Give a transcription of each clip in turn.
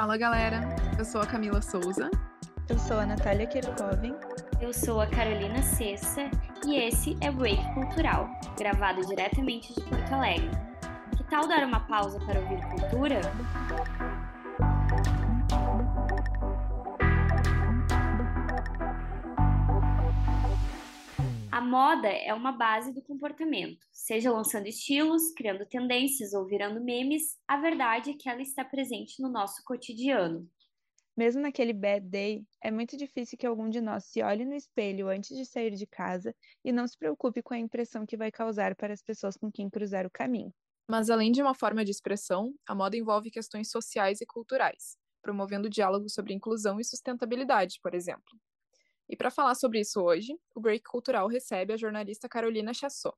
Fala galera, eu sou a Camila Souza. Eu sou a Natália Kirkoven. Eu sou a Carolina Cessa e esse é o Break Cultural, gravado diretamente de Porto Alegre. Que tal dar uma pausa para ouvir cultura? A moda é uma base do comportamento. Seja lançando estilos, criando tendências ou virando memes, a verdade é que ela está presente no nosso cotidiano. Mesmo naquele bad day, é muito difícil que algum de nós se olhe no espelho antes de sair de casa e não se preocupe com a impressão que vai causar para as pessoas com quem cruzar o caminho. Mas além de uma forma de expressão, a moda envolve questões sociais e culturais, promovendo diálogo sobre inclusão e sustentabilidade, por exemplo. E para falar sobre isso hoje, o Break Cultural recebe a jornalista Carolina Chassot.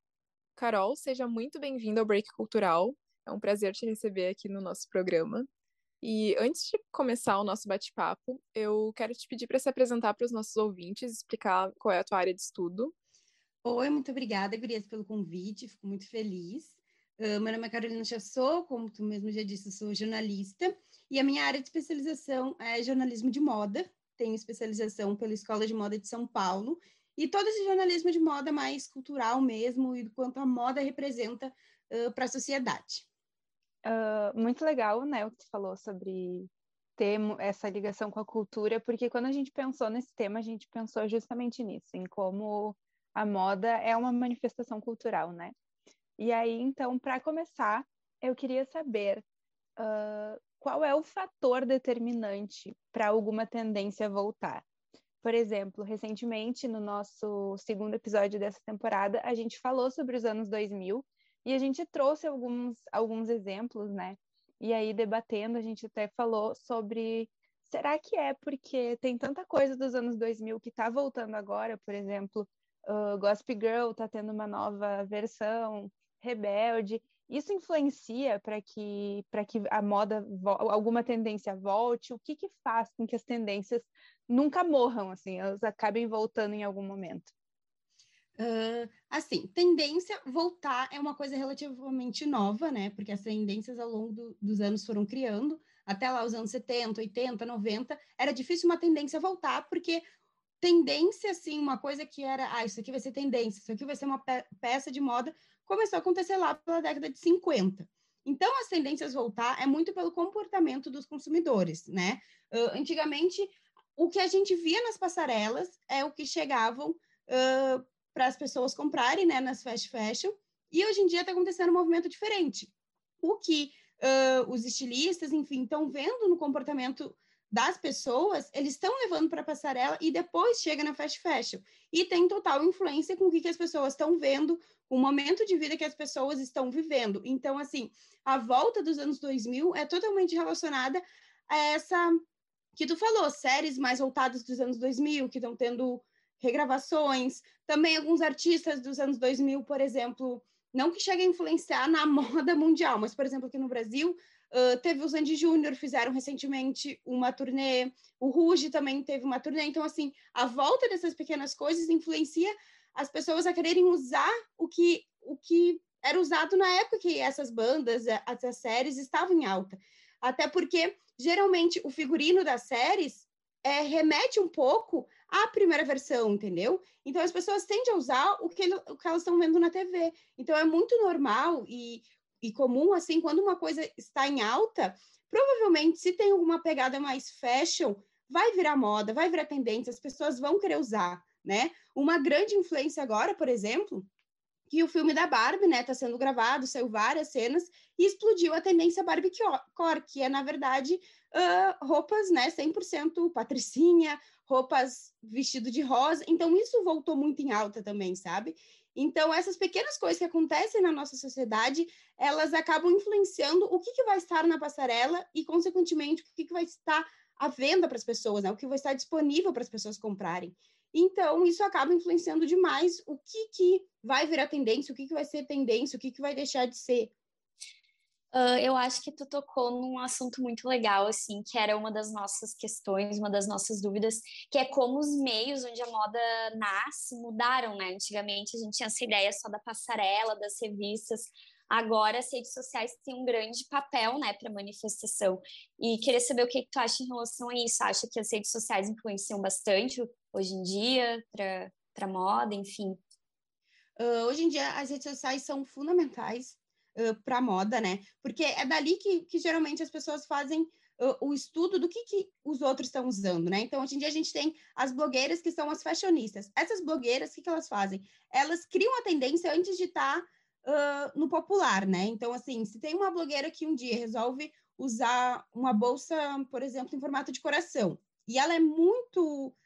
Carol, seja muito bem-vinda ao Break Cultural. É um prazer te receber aqui no nosso programa. E antes de começar o nosso bate-papo, eu quero te pedir para se apresentar para os nossos ouvintes, explicar qual é a tua área de estudo. Oi, muito obrigada, Gurias, pelo convite, fico muito feliz. Uh, meu nome é Carolina Chassot, como tu mesmo já disse, sou jornalista, e a minha área de especialização é jornalismo de moda, tenho especialização pela Escola de Moda de São Paulo, e todo esse jornalismo de moda mais cultural mesmo, e do quanto a moda representa uh, para a sociedade. Uh, muito legal, né, o que tu falou sobre ter essa ligação com a cultura, porque quando a gente pensou nesse tema, a gente pensou justamente nisso, em como a moda é uma manifestação cultural, né? E aí, então, para começar, eu queria saber uh, qual é o fator determinante para alguma tendência voltar? Por exemplo, recentemente, no nosso segundo episódio dessa temporada, a gente falou sobre os anos 2000 e a gente trouxe alguns, alguns exemplos, né? E aí, debatendo, a gente até falou sobre será que é porque tem tanta coisa dos anos 2000 que está voltando agora? Por exemplo, uh, Gossip Girl está tendo uma nova versão, Rebelde, isso influencia para que, que a moda, alguma tendência volte? O que, que faz com que as tendências nunca morram, assim, elas acabem voltando em algum momento? Uh, assim, tendência voltar é uma coisa relativamente nova, né? Porque as tendências ao longo do, dos anos foram criando, até lá os anos 70, 80, 90, era difícil uma tendência voltar, porque tendência, assim, uma coisa que era, ah, isso aqui vai ser tendência, isso aqui vai ser uma pe peça de moda, começou a acontecer lá pela década de 50. Então, as tendências voltar é muito pelo comportamento dos consumidores, né? Uh, antigamente, o que a gente via nas passarelas é o que chegavam uh, para as pessoas comprarem, né, nas fast fashion, e hoje em dia está acontecendo um movimento diferente. O que uh, os estilistas, enfim, estão vendo no comportamento das pessoas, eles estão levando para a passarela e depois chega na fast fashion. E tem total influência com o que, que as pessoas estão vendo, o momento de vida que as pessoas estão vivendo. Então, assim, a volta dos anos 2000 é totalmente relacionada a essa que tu falou, séries mais voltadas dos anos 2000, que estão tendo regravações, também alguns artistas dos anos 2000, por exemplo, não que chegue a influenciar na moda mundial, mas, por exemplo, aqui no Brasil, Uh, teve o Sandy Júnior, fizeram recentemente uma turnê, o Ruge também teve uma turnê. Então, assim, a volta dessas pequenas coisas influencia as pessoas a quererem usar o que, o que era usado na época que essas bandas, essas séries estavam em alta. Até porque, geralmente, o figurino das séries é, remete um pouco à primeira versão, entendeu? Então, as pessoas tendem a usar o que, o que elas estão vendo na TV. Então, é muito normal e e comum, assim, quando uma coisa está em alta, provavelmente, se tem alguma pegada mais fashion, vai virar moda, vai virar tendência, as pessoas vão querer usar, né? Uma grande influência agora, por exemplo, que o filme da Barbie, né, tá sendo gravado, saiu várias cenas e explodiu a tendência Barbiecore, que é, na verdade, uh, roupas, né, 100% patricinha, roupas vestido de rosa. Então, isso voltou muito em alta também, sabe? Então, essas pequenas coisas que acontecem na nossa sociedade, elas acabam influenciando o que, que vai estar na passarela e, consequentemente, o que, que vai estar à venda para as pessoas, né? o que vai estar disponível para as pessoas comprarem. Então, isso acaba influenciando demais o que, que vai virar tendência, o que, que vai ser tendência, o que, que vai deixar de ser. Uh, eu acho que tu tocou num assunto muito legal, assim, que era uma das nossas questões, uma das nossas dúvidas, que é como os meios onde a moda nasce mudaram, né? Antigamente a gente tinha essa ideia só da passarela, das revistas. agora as redes sociais têm um grande papel, né, para manifestação. E queria saber o que, que tu acha em relação a isso. Acha que as redes sociais influenciam bastante hoje em dia para para moda, enfim? Uh, hoje em dia as redes sociais são fundamentais uh, para moda, né? Porque é dali que, que geralmente as pessoas fazem o estudo do que, que os outros estão usando, né? Então, hoje em dia, a gente tem as blogueiras que são as fashionistas. Essas blogueiras, o que, que elas fazem? Elas criam a tendência antes de estar tá, uh, no popular, né? Então, assim, se tem uma blogueira que um dia resolve usar uma bolsa, por exemplo, em formato de coração, e ela é muito Uh,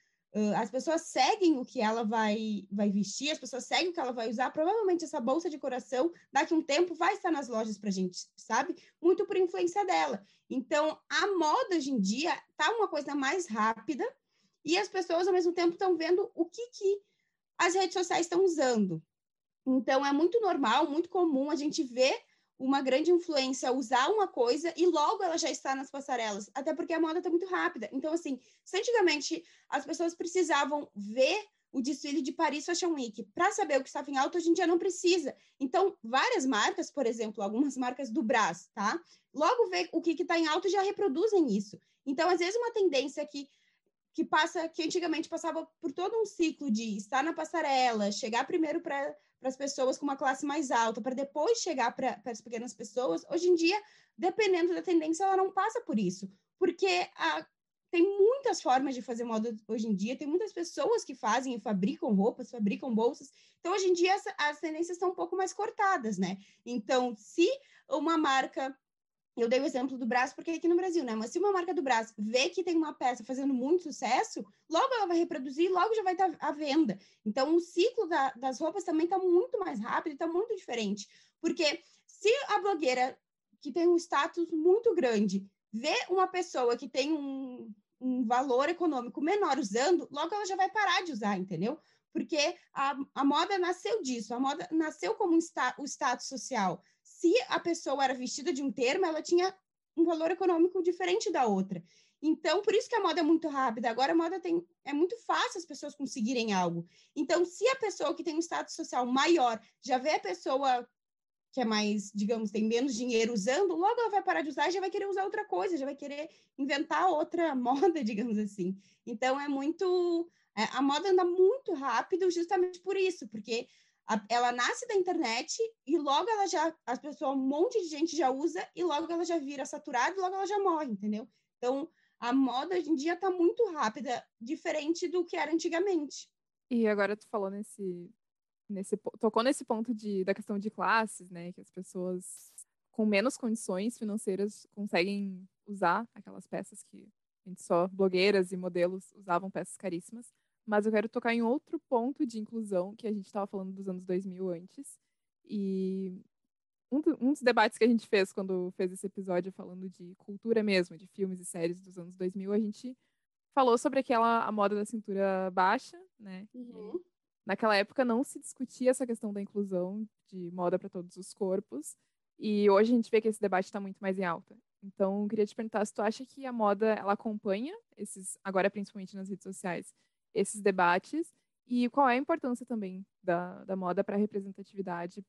as pessoas seguem o que ela vai, vai vestir, as pessoas seguem o que ela vai usar. Provavelmente essa bolsa de coração, daqui a um tempo, vai estar nas lojas para a gente, sabe? Muito por influência dela. Então, a moda hoje em dia tá uma coisa mais rápida e as pessoas, ao mesmo tempo, estão vendo o que, que as redes sociais estão usando. Então, é muito normal, muito comum a gente ver uma grande influência usar uma coisa e logo ela já está nas passarelas, até porque a moda está muito rápida. Então, assim, se antigamente as pessoas precisavam ver o desfile de Paris Fashion Week para saber o que estava em alta, hoje em dia não precisa. Então, várias marcas, por exemplo, algumas marcas do Brás, tá? Logo vê o que está em alta e já reproduzem isso. Então, às vezes, uma tendência que que passa, que antigamente passava por todo um ciclo de estar na passarela, chegar primeiro para as pessoas com uma classe mais alta, para depois chegar para as pequenas pessoas, hoje em dia, dependendo da tendência, ela não passa por isso, porque a, tem muitas formas de fazer moda hoje em dia, tem muitas pessoas que fazem e fabricam roupas, fabricam bolsas, então hoje em dia as, as tendências estão um pouco mais cortadas, né? Então, se uma marca eu dei o exemplo do Brás porque é aqui no Brasil, né? Mas se uma marca do Brás vê que tem uma peça fazendo muito sucesso, logo ela vai reproduzir, logo já vai estar à venda. Então, o ciclo da, das roupas também está muito mais rápido, está muito diferente. Porque se a blogueira que tem um status muito grande vê uma pessoa que tem um, um valor econômico menor usando, logo ela já vai parar de usar, entendeu? Porque a, a moda nasceu disso, a moda nasceu como um sta, o status social se a pessoa era vestida de um termo, ela tinha um valor econômico diferente da outra. Então, por isso que a moda é muito rápida. Agora, a moda tem, é muito fácil as pessoas conseguirem algo. Então, se a pessoa que tem um status social maior já vê a pessoa que é mais, digamos, tem menos dinheiro usando, logo ela vai parar de usar e já vai querer usar outra coisa, já vai querer inventar outra moda, digamos assim. Então, é muito. É, a moda anda muito rápido justamente por isso, porque a, ela nasce da internet e logo ela já, as pessoas, um monte de gente já usa e logo ela já vira saturada e logo ela já morre, entendeu? Então, a moda hoje em dia está muito rápida, diferente do que era antigamente. E agora tu falou nesse, nesse tocou nesse ponto de, da questão de classes, né? Que as pessoas com menos condições financeiras conseguem usar aquelas peças que só blogueiras e modelos usavam peças caríssimas. Mas eu quero tocar em outro ponto de inclusão que a gente estava falando dos anos 2000 antes. E um, do, um, dos debates que a gente fez quando fez esse episódio falando de cultura mesmo, de filmes e séries dos anos 2000, a gente falou sobre aquela a moda da cintura baixa, né? Uhum. Naquela época não se discutia essa questão da inclusão de moda para todos os corpos. E hoje a gente vê que esse debate está muito mais em alta. Então, queria te perguntar se tu acha que a moda ela acompanha esses, agora principalmente nas redes sociais, esses debates e qual é a importância também da, da moda para a representatividade.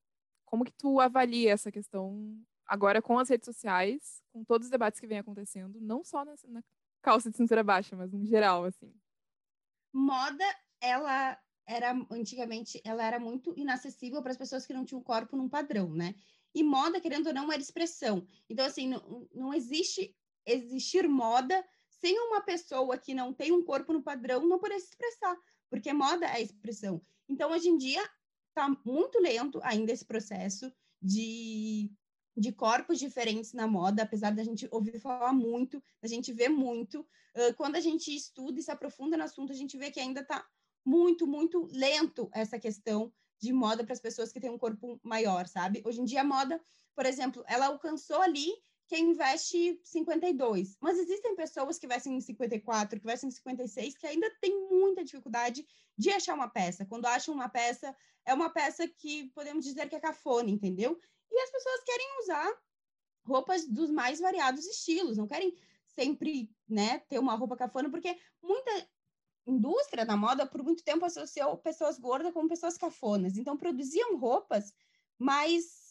Como que tu avalia essa questão agora com as redes sociais, com todos os debates que vem acontecendo, não só na, na calça de cintura baixa, mas no geral, assim? Moda, ela era antigamente, ela era muito inacessível para as pessoas que não tinham corpo num padrão, né? E moda, querendo ou não, era expressão. Então, assim, não, não existe existir moda sem uma pessoa que não tem um corpo no padrão não poder se expressar, porque moda é expressão. Então, hoje em dia, está muito lento ainda esse processo de, de corpos diferentes na moda, apesar da gente ouvir falar muito, da gente ver muito. Uh, quando a gente estuda e se aprofunda no assunto, a gente vê que ainda está muito, muito lento essa questão de moda para as pessoas que têm um corpo maior, sabe? Hoje em dia, a moda, por exemplo, ela alcançou ali quem veste 52. Mas existem pessoas que vestem 54, que vestem 56, que ainda tem muita dificuldade de achar uma peça. Quando acham uma peça, é uma peça que podemos dizer que é cafona, entendeu? E as pessoas querem usar roupas dos mais variados estilos, não querem sempre, né, ter uma roupa cafona, porque muita indústria da moda por muito tempo associou pessoas gordas com pessoas cafonas. Então produziam roupas mais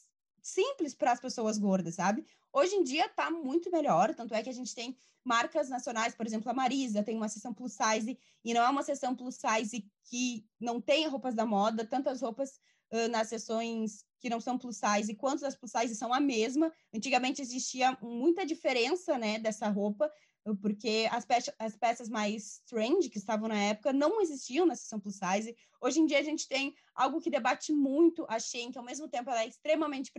simples para as pessoas gordas, sabe? Hoje em dia está muito melhor, tanto é que a gente tem marcas nacionais, por exemplo, a Marisa tem uma seção plus size e não é uma seção plus size que não tenha roupas da moda, tantas roupas uh, nas seções que não são plus size quanto as plus size são a mesma. Antigamente existia muita diferença, né, dessa roupa, porque as, pe as peças mais trend que estavam na época não existiam na seção plus size. Hoje em dia a gente tem algo que debate muito a Shein, que ao mesmo tempo ela é extremamente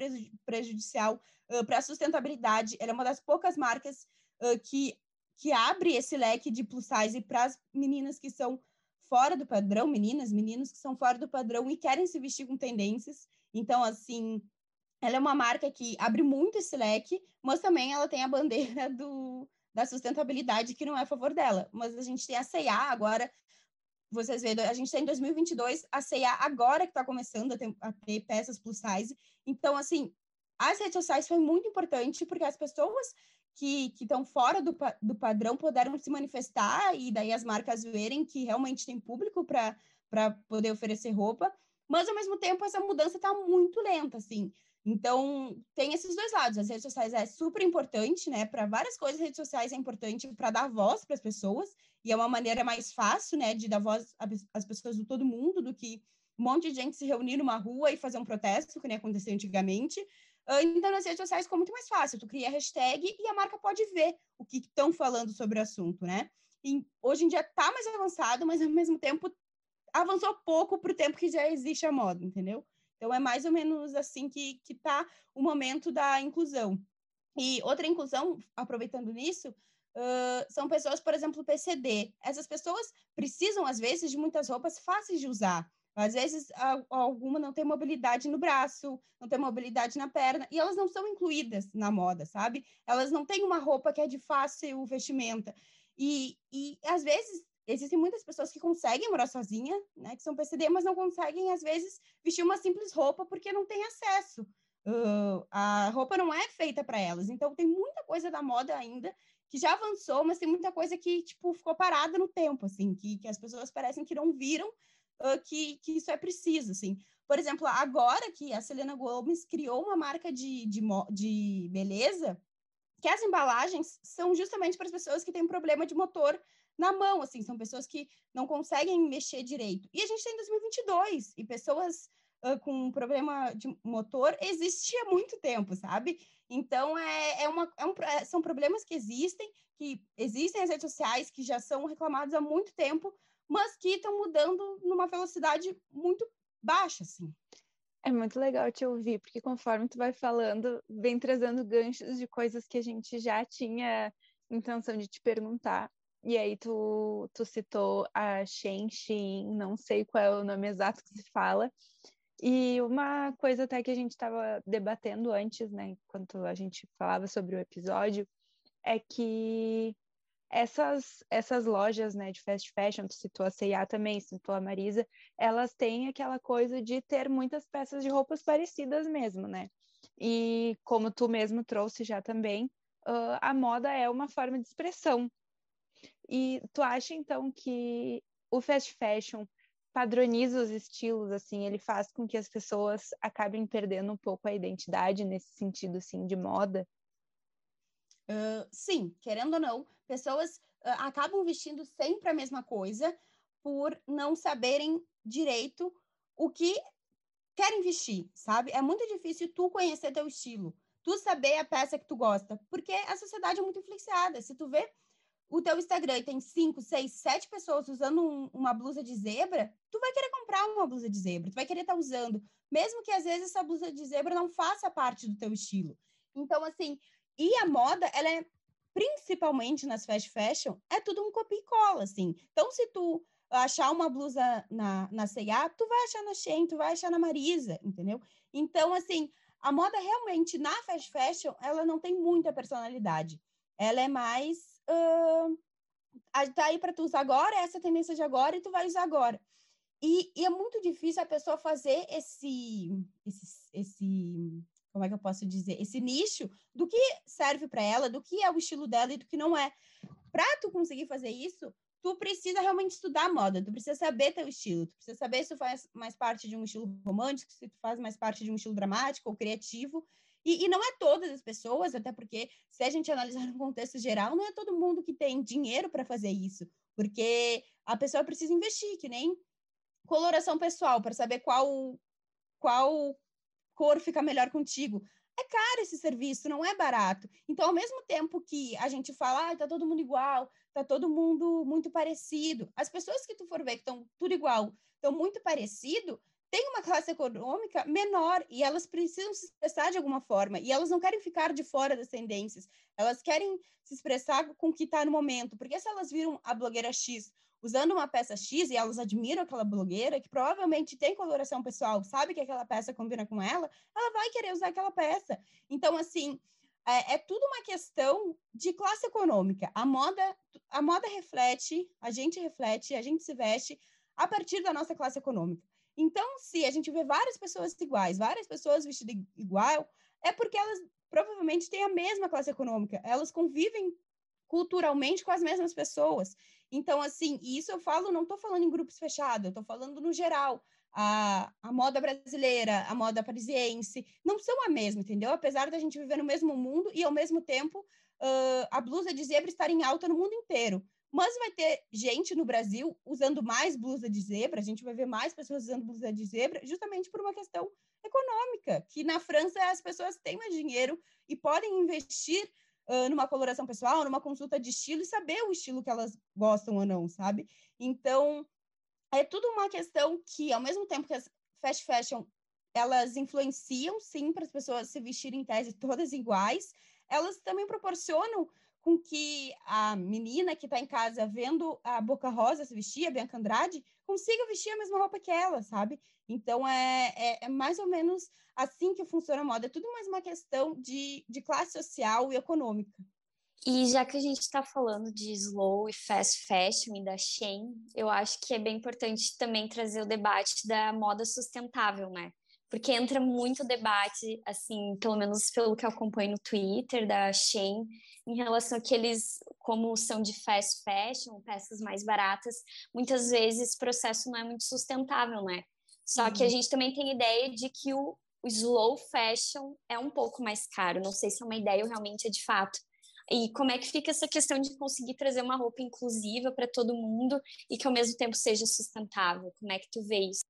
prejudicial uh, para a sustentabilidade. Ela é uma das poucas marcas uh, que, que abre esse leque de plus size para as meninas que são fora do padrão, meninas, meninos que são fora do padrão e querem se vestir com tendências. Então, assim, ela é uma marca que abre muito esse leque, mas também ela tem a bandeira do da sustentabilidade que não é a favor dela. Mas a gente tem a C&A agora, vocês veem, a gente tem em 2022 a C&A agora que está começando a ter, a ter, peças plus size. Então, assim, as redes sociais foi muito importante porque as pessoas que estão fora do, do padrão puderam se manifestar e daí as marcas verem que realmente tem público para poder oferecer roupa. Mas, ao mesmo tempo, essa mudança está muito lenta, assim. Então, tem esses dois lados. As redes sociais é super importante, né? Para várias coisas, redes sociais é importante para dar voz para as pessoas, e é uma maneira mais fácil, né, de dar voz às pessoas do todo mundo do que um monte de gente se reunir numa rua e fazer um protesto, que nem aconteceu antigamente. Ah, então, nas redes sociais ficou muito mais fácil. Tu cria hashtag e a marca pode ver o que estão falando sobre o assunto, né? E hoje em dia está mais avançado, mas ao mesmo tempo avançou pouco para o tempo que já existe a moda, entendeu? Então, é mais ou menos assim que está o momento da inclusão. E outra inclusão, aproveitando nisso, uh, são pessoas, por exemplo, PCD. Essas pessoas precisam, às vezes, de muitas roupas fáceis de usar. Às vezes, alguma não tem mobilidade no braço, não tem mobilidade na perna, e elas não são incluídas na moda, sabe? Elas não têm uma roupa que é de fácil vestimenta. E, e às vezes, existem muitas pessoas que conseguem morar sozinha, né, que são PCD, mas não conseguem, às vezes, vestir uma simples roupa porque não tem acesso. Uh, a roupa não é feita para elas. Então, tem muita coisa da moda ainda que já avançou, mas tem muita coisa que, tipo, ficou parada no tempo, assim, que, que as pessoas parecem que não viram uh, que, que isso é preciso, assim. Por exemplo, agora que a Selena Gomez criou uma marca de, de, de beleza, que as embalagens são justamente para as pessoas que têm problema de motor na mão, assim, são pessoas que não conseguem mexer direito. E a gente tem 2022 e pessoas uh, com problema de motor existia há muito tempo, sabe? Então, é, é uma, é um, é, são problemas que existem, que existem nas redes sociais, que já são reclamados há muito tempo, mas que estão mudando numa velocidade muito baixa, assim. É muito legal te ouvir, porque conforme tu vai falando, vem trazendo ganchos de coisas que a gente já tinha intenção de te perguntar. E aí tu, tu citou a Shen Xin, não sei qual é o nome exato que se fala. E uma coisa até que a gente estava debatendo antes, né, enquanto a gente falava sobre o episódio, é que essas, essas lojas né, de fast fashion, tu citou a C&A também, citou a Marisa, elas têm aquela coisa de ter muitas peças de roupas parecidas mesmo, né? E como tu mesmo trouxe já também, uh, a moda é uma forma de expressão. E tu acha então que o fast fashion padroniza os estilos, assim, ele faz com que as pessoas acabem perdendo um pouco a identidade nesse sentido, assim, de moda? Uh, sim, querendo ou não, pessoas uh, acabam vestindo sempre a mesma coisa por não saberem direito o que querem vestir, sabe? É muito difícil tu conhecer teu estilo, tu saber a peça que tu gosta, porque a sociedade é muito influenciada. Se tu vê o teu Instagram tem cinco, seis, sete pessoas usando um, uma blusa de zebra, tu vai querer comprar uma blusa de zebra, tu vai querer estar tá usando, mesmo que às vezes essa blusa de zebra não faça parte do teu estilo. Então, assim, e a moda, ela é principalmente nas fast fashion, é tudo um copia e cola, assim. Então, se tu achar uma blusa na, na C&A, tu vai achar na Shein, tu vai achar na Marisa, entendeu? Então, assim, a moda realmente na fast fashion, ela não tem muita personalidade. Ela é mais uh, tá aí para tu usar agora, essa tendência de agora, e tu vai usar agora. E, e, é muito difícil a pessoa fazer esse, esse, esse, como é que eu posso dizer, esse nicho do que serve para ela, do que é o estilo dela e do que não é. Para tu conseguir fazer isso, tu precisa realmente estudar moda, tu precisa saber teu estilo, tu precisa saber se tu faz mais parte de um estilo romântico, se tu faz mais parte de um estilo dramático ou criativo. E, e não é todas as pessoas, até porque se a gente analisar no contexto geral, não é todo mundo que tem dinheiro para fazer isso, porque a pessoa precisa investir, que nem coloração pessoal, para saber qual qual cor fica melhor contigo. É caro esse serviço, não é barato. Então, ao mesmo tempo que a gente fala, ah, tá todo mundo igual, tá todo mundo muito parecido, as pessoas que tu for ver que estão tudo igual, estão muito parecido, tem uma classe econômica menor e elas precisam se expressar de alguma forma e elas não querem ficar de fora das tendências, elas querem se expressar com o que está no momento, porque se elas viram a blogueira X usando uma peça X e elas admiram aquela blogueira, que provavelmente tem coloração pessoal, sabe que aquela peça combina com ela, ela vai querer usar aquela peça. Então, assim, é, é, tudo uma questão de classe econômica. A moda, a moda reflete, a gente reflete, a gente se veste a partir da nossa classe econômica. Então, se a gente vê várias pessoas iguais, várias pessoas vestidas igual, é porque elas provavelmente têm a mesma classe econômica, elas convivem culturalmente com as mesmas pessoas. Então, assim, isso eu falo, não estou falando em grupos fechados, eu estou falando no geral. A, a moda brasileira, a moda parisiense, não são a mesma, entendeu? Apesar da gente viver no mesmo mundo e, ao mesmo tempo, uh, a blusa de zebra estar em alta no mundo inteiro. Mas vai ter gente no Brasil usando mais blusa de zebra, a gente vai ver mais pessoas usando blusa de zebra, justamente por uma questão econômica, que na França as pessoas têm mais dinheiro e podem investir uh, numa coloração pessoal, numa consulta de estilo e saber o estilo que elas gostam ou não, sabe? Então, é tudo uma questão que, ao mesmo tempo que as fast fashion elas influenciam, sim, para as pessoas se vestirem em tese todas iguais, elas também proporcionam com que a menina que está em casa vendo a Boca Rosa se vestir, a Bianca Andrade, consiga vestir a mesma roupa que ela, sabe? Então, é, é, é, mais ou menos assim que funciona a moda. É tudo mais uma questão de, de classe social e econômica. E já que a gente está falando de slow e fast fashion e da Shein, eu acho que é bem importante também trazer o debate da moda sustentável, né? Porque entra muito debate, assim, pelo menos pelo que eu acompanho no Twitter da Shein, em relação a que eles, como são de fast fashion, peças mais baratas, muitas vezes o processo não é muito sustentável, né? Só uhum. que a uhum. gente também tem ideia de que o, o slow fashion é um pouco mais caro. Não sei se é uma ideia ou realmente é de fato. E como é que fica essa questão de conseguir trazer uma roupa inclusiva para todo mundo e que ao mesmo tempo seja sustentável? Como é que tu vê isso?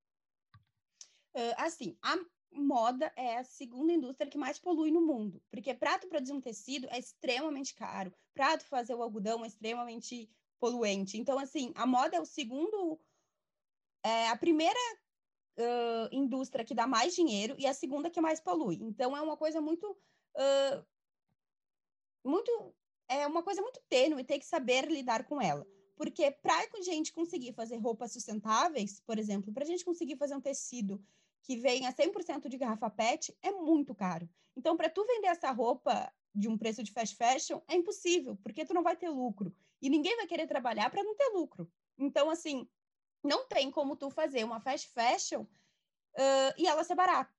Uh, assim, a moda é a segunda indústria que mais polui no mundo, porque prato produzir um tecido é extremamente caro, prato fazer o algodão é extremamente poluente. Então, assim, a moda é o segundo, é a primeira uh, indústria que dá mais dinheiro e a segunda que mais polui. Então é uma coisa muito, uh, muito, é uma coisa muito tênue ter que saber lidar com ela. Porque para a gente conseguir fazer roupas sustentáveis, por exemplo, para a gente conseguir fazer um tecido que venha 100% de garrafa PET, é muito caro. Então, para tu vender essa roupa de um preço de fast fashion, é impossível, porque tu não vai ter lucro. E ninguém vai querer trabalhar para não ter lucro. Então, assim, não tem como tu fazer uma fast fashion uh, e ela ser barata.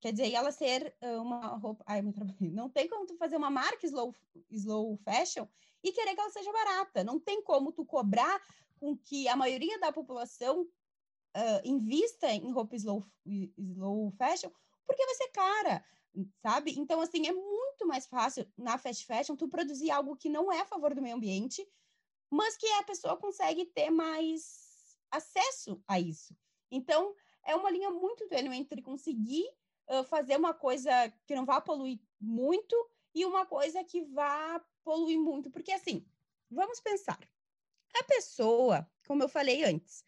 Quer dizer, e ela ser uh, uma roupa. Ai, meu trabalho. Não tem como tu fazer uma marca slow, slow fashion e querer que ela seja barata. Não tem como tu cobrar com que a maioria da população uh, invista em roupa slow, slow fashion, porque vai ser cara, sabe? Então, assim, é muito mais fácil na fast fashion tu produzir algo que não é a favor do meio ambiente, mas que a pessoa consegue ter mais acesso a isso. Então, é uma linha muito tênue entre conseguir uh, fazer uma coisa que não vá poluir muito e uma coisa que vá poluir muito. Porque, assim, vamos pensar. A pessoa, como eu falei antes,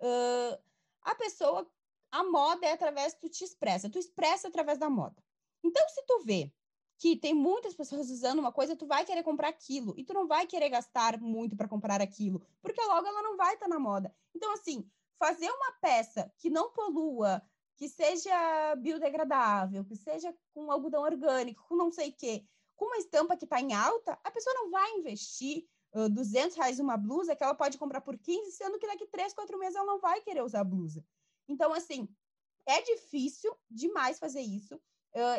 uh, a pessoa, a moda é através, tu te expressa, tu expressa através da moda. Então, se tu vê que tem muitas pessoas usando uma coisa, tu vai querer comprar aquilo e tu não vai querer gastar muito para comprar aquilo, porque logo ela não vai estar tá na moda. Então, assim, fazer uma peça que não polua, que seja biodegradável, que seja com algodão orgânico, com não sei o quê, com uma estampa que está em alta, a pessoa não vai investir uh, 200 reais uma blusa que ela pode comprar por 15, sendo que daqui 3, 4 meses ela não vai querer usar a blusa. Então, assim, é difícil demais fazer isso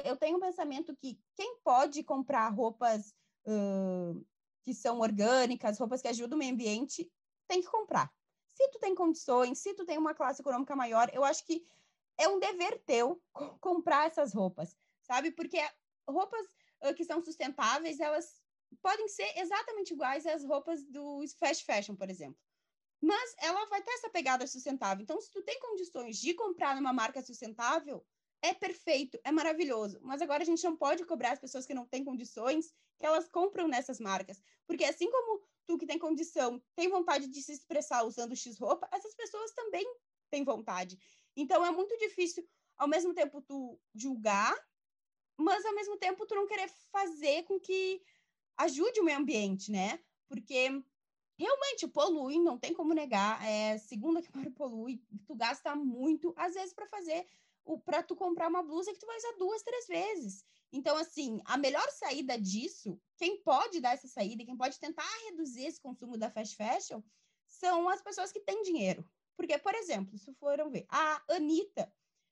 eu tenho um pensamento que quem pode comprar roupas uh, que são orgânicas, roupas que ajudam o meio ambiente, tem que comprar. Se tu tem condições, se tu tem uma classe econômica maior, eu acho que é um dever teu comprar essas roupas, sabe? Porque roupas uh, que são sustentáveis, elas podem ser exatamente iguais às roupas do fast fashion, por exemplo. Mas ela vai ter essa pegada sustentável. Então, se tu tem condições de comprar numa marca sustentável, é perfeito, é maravilhoso. Mas agora a gente não pode cobrar as pessoas que não têm condições que elas compram nessas marcas. Porque assim como tu que tem condição tem vontade de se expressar usando X roupa, essas pessoas também têm vontade. Então é muito difícil, ao mesmo tempo, tu julgar, mas ao mesmo tempo tu não querer fazer com que ajude o meio ambiente, né? Porque realmente polui, não tem como negar. É segunda que mais polui, tu gasta muito, às vezes, para fazer para tu comprar uma blusa que tu vai usar duas, três vezes. Então, assim, a melhor saída disso, quem pode dar essa saída, quem pode tentar reduzir esse consumo da fast fashion, são as pessoas que têm dinheiro. Porque, por exemplo, se foram ver, a Anitta,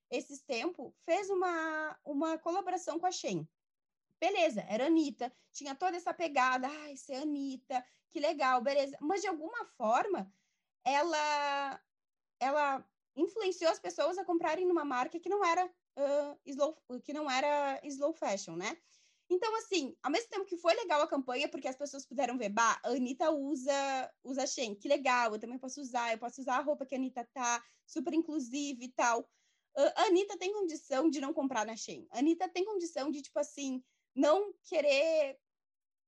esses tempos, fez uma, uma colaboração com a Shein. Beleza, era Anitta, tinha toda essa pegada, ai, ser Anitta, que legal, beleza. Mas, de alguma forma, ela, ela influenciou as pessoas a comprarem numa marca que não era uh, slow, que não era slow fashion, né? Então, assim, ao mesmo tempo que foi legal a campanha, porque as pessoas puderam ver, bah, a Anitta usa, usa Shein, que legal, eu também posso usar, eu posso usar a roupa que a Anitta tá, super inclusive e tal. Uh, a Anitta tem condição de não comprar na Shein. A Anitta tem condição de, tipo assim, não querer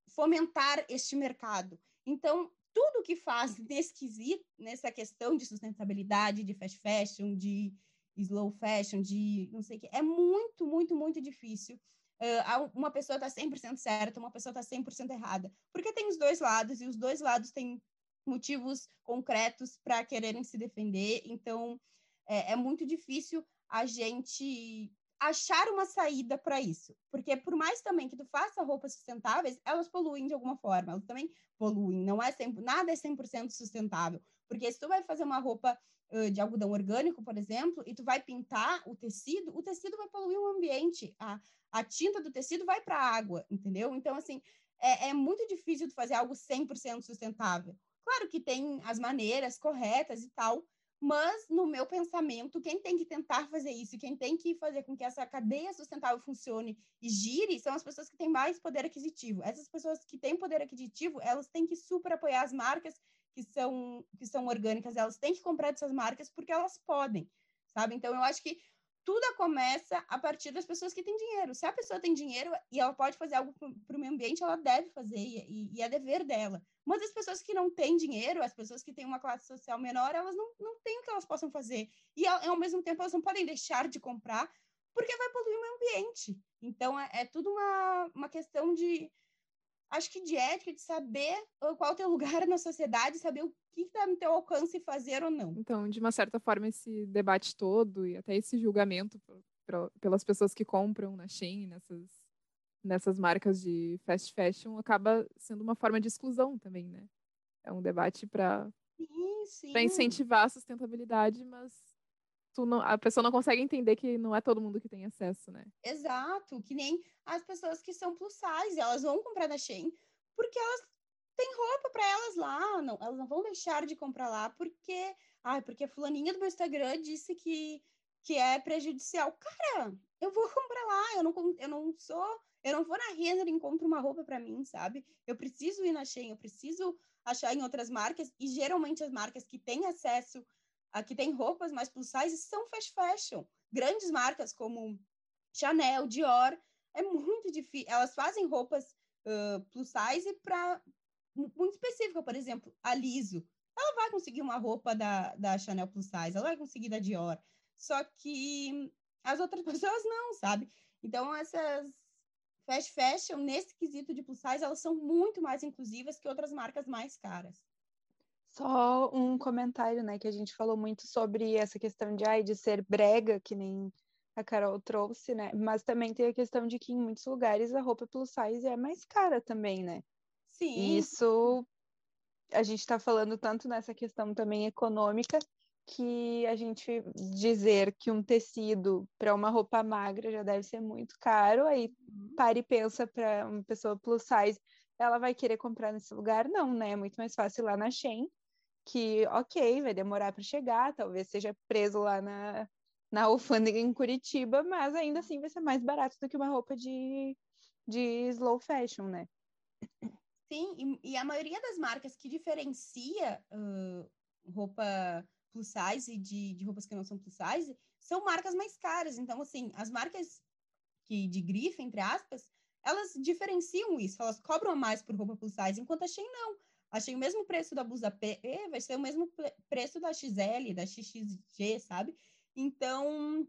fomentar este mercado. Então, tudo que faz nesse nessa questão de sustentabilidade, de fast fashion, de slow fashion, de não sei o que, é muito, muito, muito difícil. Uh, uma pessoa está 100% certa, uma pessoa está 100% errada. Porque tem os dois lados, e os dois lados têm motivos concretos para quererem se defender. Então, é, é muito difícil a gente achar uma saída para isso. Porque por mais também que tu faça roupas sustentáveis, elas poluem de alguma forma. Elas também poluem. Não é 100, nada é 100% sustentável. Porque se tu vai fazer uma roupa uh, de algodão orgânico, por exemplo, e tu vai pintar o tecido, o tecido vai poluir o ambiente. A, a tinta do tecido vai para a água, entendeu? Então, assim, é, é muito difícil tu fazer algo 100% sustentável. Claro que tem as maneiras corretas e tal, mas, no meu pensamento, quem tem que tentar fazer isso, quem tem que fazer com que essa cadeia sustentável funcione e gire, são as pessoas que têm mais poder aquisitivo. Essas pessoas que têm poder aquisitivo, elas têm que super apoiar as marcas que são, que são orgânicas, elas têm que comprar dessas marcas porque elas podem, sabe? Então, eu acho que tudo começa a partir das pessoas que têm dinheiro. Se a pessoa tem dinheiro e ela pode fazer algo para o meio ambiente, ela deve fazer, e, e, é dever dela. Mas as pessoas que não têm dinheiro, as pessoas que têm uma classe social menor, elas não, não têm o que elas possam fazer. E ao, mesmo tempo, elas não podem deixar de comprar, porque vai poluir o meio ambiente. Então, é, é tudo uma, uma questão de, acho que de ética, de saber qual é o teu lugar na sociedade, saber o que está no teu alcance fazer ou não. Então, de uma certa forma, esse debate todo e até esse julgamento pelas pessoas que compram na Shein, nessas, nessas marcas de fast fashion, acaba sendo uma forma de exclusão também, né? É um debate para incentivar a sustentabilidade, mas tu não, a pessoa não consegue entender que não é todo mundo que tem acesso, né? Exato, que nem as pessoas que são plus size, elas vão comprar na Shein porque elas têm roupa para elas lá, não, elas não vão deixar de comprar lá porque, ai, porque a fulaninha do meu Instagram disse que que é prejudicial. Cara, eu vou comprar lá, eu não eu não sou, eu não vou na Renner e encontro uma roupa para mim, sabe? Eu preciso ir na Shein, eu preciso achar em outras marcas e geralmente as marcas que têm acesso Aqui tem roupas mais plus size são fast fashion. Grandes marcas como Chanel, Dior, é muito difícil. Elas fazem roupas uh, plus size para muito específica, por exemplo, a Liso. Ela vai conseguir uma roupa da, da Chanel plus size, ela vai conseguir da Dior. Só que as outras pessoas não, sabe? Então essas fast fashion nesse quesito de plus size, elas são muito mais inclusivas que outras marcas mais caras. Só um comentário, né, que a gente falou muito sobre essa questão de, ai, de ser brega, que nem a Carol trouxe, né? Mas também tem a questão de que em muitos lugares a roupa plus size é mais cara também, né? Sim. E isso a gente está falando tanto nessa questão também econômica que a gente dizer que um tecido para uma roupa magra já deve ser muito caro, aí uhum. para e pensa para uma pessoa plus size, ela vai querer comprar nesse lugar? Não, né? É muito mais fácil ir lá na Shein que, ok, vai demorar para chegar, talvez seja preso lá na, na alfândega em Curitiba, mas ainda assim vai ser mais barato do que uma roupa de, de slow fashion, né? Sim, e, e a maioria das marcas que diferencia uh, roupa plus size de, de roupas que não são plus size são marcas mais caras. Então, assim, as marcas que de grife, entre aspas, elas diferenciam isso, elas cobram a mais por roupa plus size, enquanto a Shein não. Achei o mesmo preço da blusa P, vai ser o mesmo preço da XL, da XXG, sabe? Então,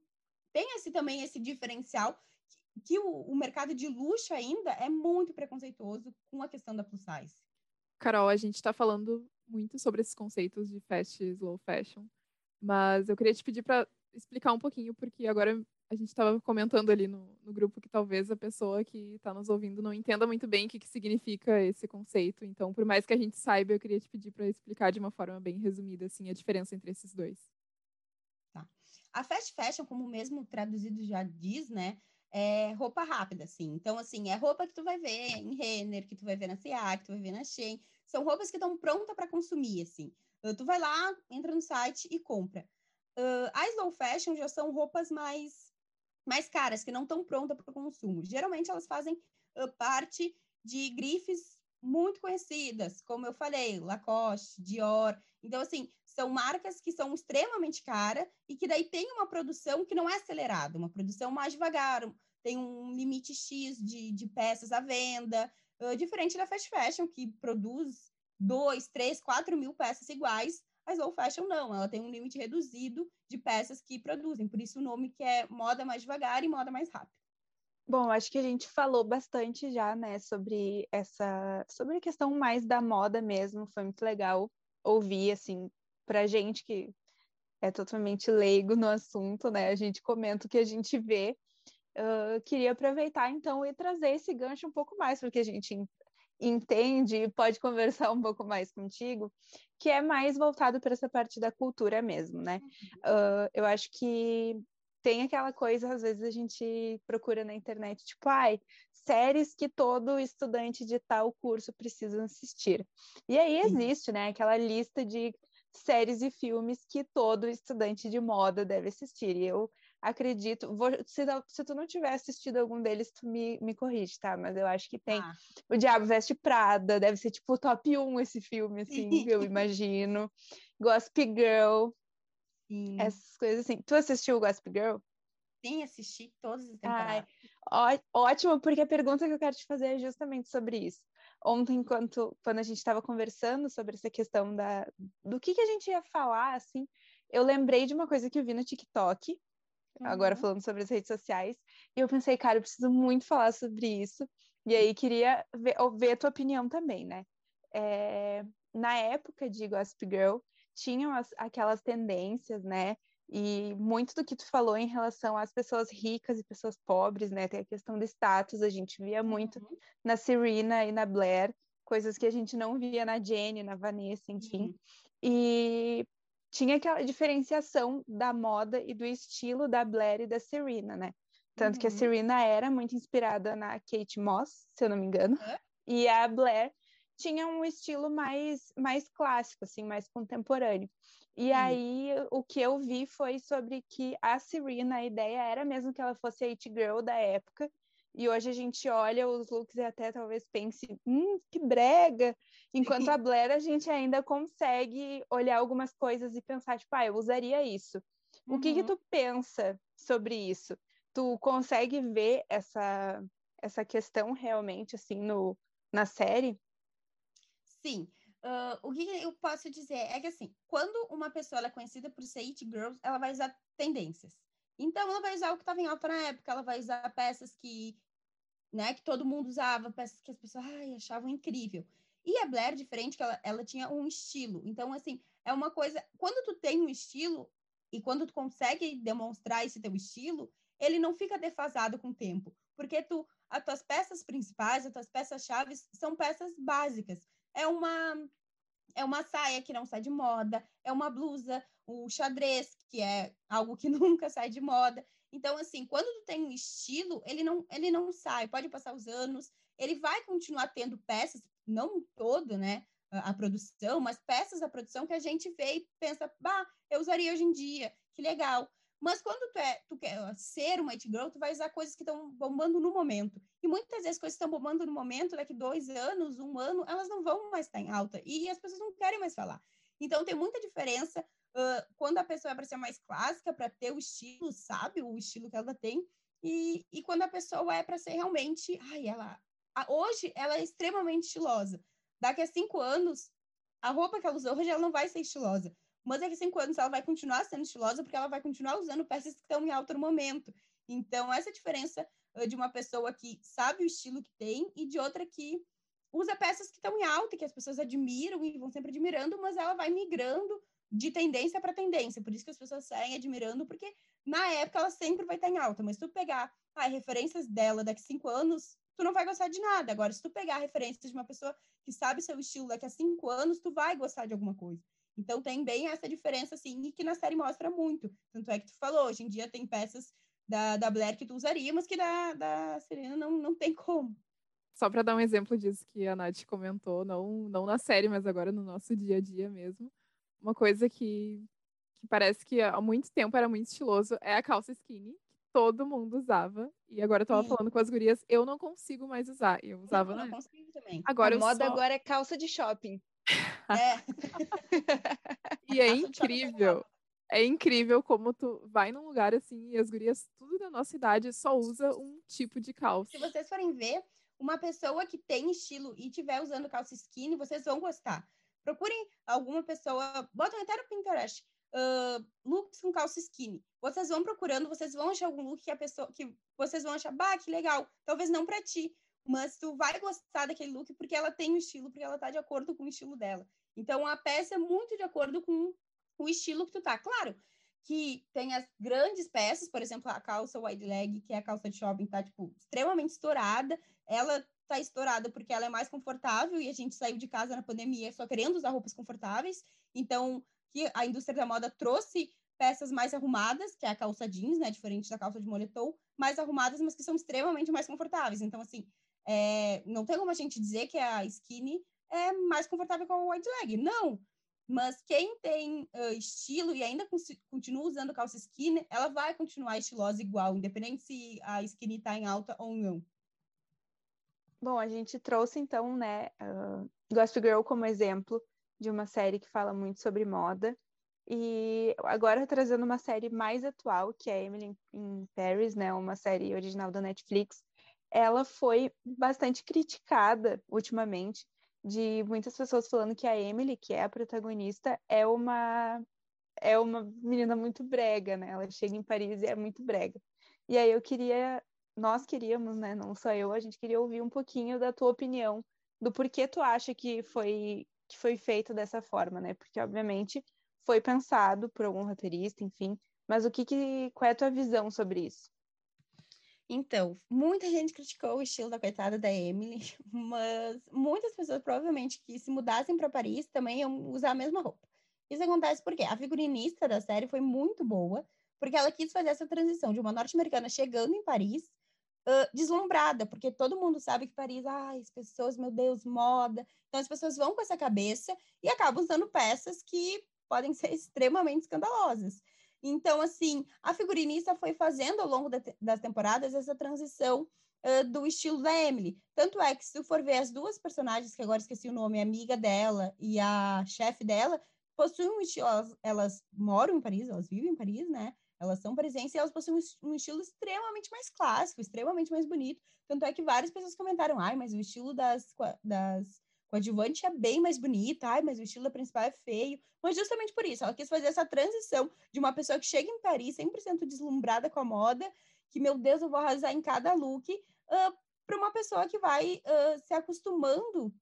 tem esse também esse diferencial que, que o, o, mercado de luxo ainda é muito preconceituoso com a questão da plus size. Carol, a gente está falando muito sobre esses conceitos de fast e slow fashion, mas eu queria te pedir para explicar um pouquinho, porque agora a gente estava comentando ali no, no, grupo que talvez a pessoa que está nos ouvindo não entenda muito bem o que, que significa esse conceito. Então, por mais que a gente saiba, eu queria te pedir para explicar de uma forma bem resumida assim a diferença entre esses dois. Tá. A fast fashion, como mesmo traduzido já diz, né, é roupa rápida, assim. Então, assim, é roupa que tu vai ver em Renner, que tu vai ver na C&A, que tu vai ver na Shein. São roupas que estão prontas para consumir, assim. Tu vai lá, entra no site e compra. Uh, a slow fashion já são roupas mais mais caras, que não estão prontas para o consumo. Geralmente elas fazem uh, parte de grifes muito conhecidas, como eu falei, Lacoste, Dior. Então, assim, são marcas que são extremamente caras e que daí tem uma produção que não é acelerada, uma produção mais devagar, tem um limite X de, de peças à venda, uh, diferente da fast fashion, que produz dois, três, quatro mil peças iguais a slow fashion não, ela tem um limite reduzido de peças que produzem, por isso o nome que é moda mais devagar e moda mais rápida. Bom, acho que a gente falou bastante já, né, sobre essa, sobre a questão mais da moda mesmo. Foi muito legal ouvir, assim, pra gente que é totalmente leigo no assunto, né? A gente comenta o que a gente vê. Uh, queria aproveitar então e trazer esse gancho um pouco mais, porque a gente entende e pode conversar um pouco mais contigo, que é mais voltado para essa parte da cultura mesmo, né? Uh, eu acho que tem aquela coisa, às vezes a gente procura na internet, tipo, ai, séries que todo estudante de tal curso precisa assistir. E aí existe, né, aquela lista de séries e filmes que todo estudante de moda deve assistir. E eu acredito. Vou, se, se, tu não tiver assistido algum deles, tu me, me corrige, tá? Mas eu acho que tem. Ah. O Diabo Veste Prada, deve ser tipo o top 1 esse filme, assim, eu imagino. Gossip Girl. Sim. Essas coisas assim. Tu assistiu o Gossip Girl? Sim, assisti todas as temporadas. Ai, ó, ótimo, porque a pergunta que eu quero te fazer é justamente sobre isso. Ontem, enquanto, quando a gente estava conversando sobre essa questão da, do que, que a gente ia falar, assim, eu lembrei de uma coisa que eu vi no TikTok, uhum. agora falando sobre as redes sociais, e eu pensei, cara, eu preciso muito falar sobre isso, e aí queria ver, ver a tua opinião também, né? É, na época de Gossip Girl, tinham as, aquelas tendências, né? E muito do que tu falou em relação às pessoas ricas e pessoas pobres, né? Tem a questão do status, a gente via muito uhum. na Serena e na Blair, coisas que a gente não via na Jenny, na Vanessa, enfim. Uhum. E tinha aquela diferenciação da moda e do estilo da Blair e da Serena, né? Tanto uhum. que a uhum. Serena era muito inspirada na Kate Moss, se eu não me engano, uhum. e a Blair tinha um estilo mais, mais clássico, assim, mais contemporâneo. E aí, o que eu vi foi sobre que a Serena, a ideia era mesmo que ela fosse a it girl da época, e hoje a gente olha os looks e até talvez pense, hum, que brega. Enquanto a Blair, a gente ainda consegue olhar algumas coisas e pensar, tipo, ah, eu usaria isso. Uhum. O que que uhum. tu pensa sobre isso? Tu consegue ver essa, essa questão realmente, assim, no, na série? Sim. Uh, o que eu posso dizer é que, assim, quando uma pessoa é conhecida por ser it girls, ela vai usar tendências. Então, ela vai usar o que estava em alta na época, ela vai usar peças que, né, que todo mundo usava, peças que as pessoas ai, achavam incrível. E a Blair, diferente, que ela, ela tinha um estilo. Então, assim, é uma coisa. Quando tu tem um estilo e quando tu consegue demonstrar esse teu estilo, ele não fica defasado com o tempo. Porque tu, as tuas peças principais, as tuas peças chaves são peças básicas. É uma é uma saia que não sai de moda, é uma blusa, o xadrez, que é algo que nunca sai de moda. Então, assim, quando tu tem um estilo, ele não, ele não sai, pode passar os anos, ele vai continuar tendo peças, não todo, né? a, produção, mas peças da produção que a gente vê e pensa, bah, eu usaria hoje em dia, que legal. Mas quando tu, é, tu quer ser uma it girl, tu vai usar coisas que estão bombando no momento. E muitas vezes coisas que estão bombando no momento, daqui dois anos, um ano, elas não vão mais estar em alta. E as pessoas não querem mais falar. Então tem muita diferença uh, quando a pessoa é para ser mais clássica, para ter o estilo, sabe? O estilo que ela tem. E, e quando a pessoa é para ser realmente. Ai, ela. Hoje ela é extremamente estilosa. Daqui a cinco anos, a roupa que ela usa hoje ela não vai ser estilosa mas daqui a cinco anos ela vai continuar sendo estilosa porque ela vai continuar usando peças que estão em alto no momento. Então, essa diferença de uma pessoa que sabe o estilo que tem e de outra que usa peças que estão em alta, que as pessoas admiram e vão sempre admirando, mas ela vai migrando de tendência para tendência. Por isso que as pessoas saem admirando, porque na época ela sempre vai estar em alta. Mas se tu pegar ah, referências dela daqui a cinco anos, tu não vai gostar de nada. Agora, se tu pegar referências de uma pessoa que sabe seu estilo daqui a cinco anos, tu vai gostar de alguma coisa. Então tem bem essa diferença, assim, e que na série mostra muito. Tanto é que tu falou, hoje em dia tem peças da, da Blair que tu usaria, mas que da, da Serena não, não tem como. Só para dar um exemplo disso que a Nath comentou, não, não na série, mas agora no nosso dia a dia mesmo. Uma coisa que, que parece que há muito tempo era muito estiloso é a calça skinny, todo mundo usava. E agora eu tava Sim. falando com as gurias, eu não consigo mais usar. Eu usava, não né? consigo também. Agora a moda só... agora é calça de shopping. É. e é incrível. É incrível como tu vai num lugar assim e as gurias, tudo da nossa idade, só usa um tipo de calça. Se vocês forem ver, uma pessoa que tem estilo e estiver usando calça skinny, vocês vão gostar. Procurem alguma pessoa, botem até no Pinterest, uh, looks com calça skinny. Vocês vão procurando, vocês vão achar algum look que a pessoa, que vocês vão achar, bah, que legal. Talvez não para ti, mas tu vai gostar daquele look porque ela tem o estilo, porque ela tá de acordo com o estilo dela. Então a peça é muito de acordo com o estilo que tu tá. Claro que tem as grandes peças, por exemplo, a calça wide leg, que é a calça de shopping, tá tipo extremamente estourada. Ela tá estourada porque ela é mais confortável e a gente saiu de casa na pandemia só querendo usar roupas confortáveis. Então, que a indústria da moda trouxe peças mais arrumadas, que é a calça jeans, né, diferente da calça de moletom, mais arrumadas, mas que são extremamente mais confortáveis. Então, assim, é, não tem como a gente dizer que a skinny é mais confortável com a wide leg. Não. Mas quem tem uh, estilo e ainda continua usando calça skinny, ela vai continuar estilosa igual, independente se a skinny está em alta ou não. Bom, a gente trouxe então, né, uh, Gossip Girl como exemplo de uma série que fala muito sobre moda. E agora trazendo uma série mais atual, que é Emily in Paris, né, uma série original da Netflix, ela foi bastante criticada ultimamente, de muitas pessoas falando que a Emily, que é a protagonista, é uma é uma menina muito brega, né? Ela chega em Paris e é muito brega. E aí eu queria, nós queríamos, né, não só eu, a gente queria ouvir um pouquinho da tua opinião do porquê tu acha que foi que foi feito dessa forma, né? Porque obviamente foi pensado por algum roteirista, enfim, mas o que, que qual é a tua visão sobre isso? Então, muita gente criticou o estilo da coitada da Emily, mas muitas pessoas provavelmente que se mudassem para Paris também iam usar a mesma roupa. Isso acontece porque a figurinista da série foi muito boa, porque ela quis fazer essa transição de uma norte-americana chegando em Paris, uh, deslumbrada, porque todo mundo sabe que Paris, ai, as pessoas, meu Deus, moda. Então as pessoas vão com essa cabeça e acabam usando peças que podem ser extremamente escandalosas. Então, assim, a figurinista foi fazendo ao longo das temporadas essa transição uh, do estilo da Emily. Tanto é que, se tu for ver as duas personagens, que agora esqueci o nome, a amiga dela e a chefe dela, possuem um estilo, elas, elas, moram em Paris, elas vivem em Paris, né? Elas são presentes e elas possuem um estilo extremamente mais clássico, extremamente mais bonito. Tanto é que várias pessoas comentaram, ai, mas o estilo das, das coadjuvante é bem mais bonita, ai, mas o estilo principal é feio. Mas justamente por isso, ela quis fazer essa transição de uma pessoa que chega em Paris 100% deslumbrada com a moda, que, meu Deus, eu vou arrasar em cada look, uh, para uma pessoa que vai uh, se acostumando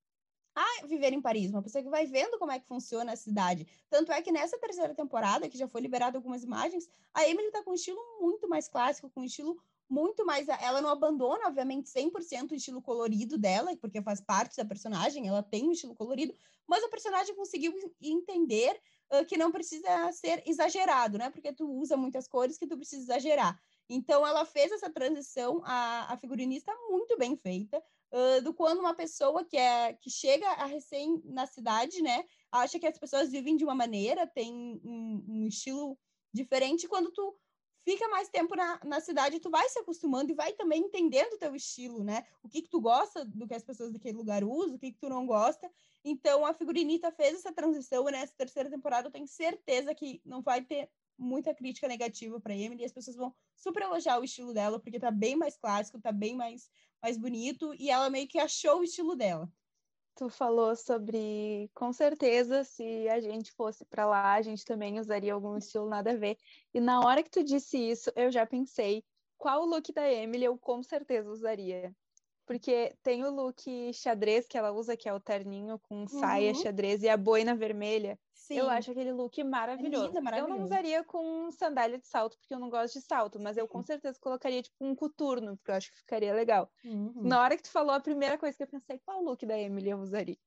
a viver em Paris, uma pessoa que vai vendo como é que funciona a cidade. Tanto é que nessa terceira temporada, que já foi liberada algumas imagens, a Emily tá com um estilo muito mais clássico, com um estilo muito mais. Ela não abandona, obviamente, 100% o estilo colorido dela, porque faz parte da personagem, ela tem um estilo colorido, mas a personagem conseguiu entender uh, que não precisa ser exagerado, né? Porque tu usa muitas cores que tu precisa exagerar. Então, ela fez essa transição, a, a figurinista muito bem feita, uh, do quando uma pessoa que é que chega a recém na cidade, né, acha que as pessoas vivem de uma maneira, tem um, um estilo diferente, quando tu fica mais tempo na, na cidade, tu vai se acostumando e vai também entendendo o teu estilo, né? O que que tu gosta do que as pessoas daquele lugar usam, o que que tu não gosta. Então, a Figurinita fez essa transição e nessa terceira temporada eu tenho certeza que não vai ter muita crítica negativa para Emily e as pessoas vão super elogiar o estilo dela, porque tá bem mais clássico, tá bem mais, mais bonito e ela meio que achou o estilo dela. Tu falou sobre, com certeza, se a gente fosse para lá, a gente também usaria algum estilo nada a ver. E na hora que tu disse isso, eu já pensei qual look da Emily eu com certeza usaria. Porque tem o look xadrez que ela usa, que é o terninho com saia uhum. xadrez e a boina vermelha. Sim. Eu acho aquele look maravilhoso. É lindo, maravilhoso. Eu não usaria com sandália de salto, porque eu não gosto de salto, mas eu com certeza colocaria tipo um coturno, porque eu acho que ficaria legal. Uhum. Na hora que tu falou, a primeira coisa que eu pensei, qual look da Emily eu usaria?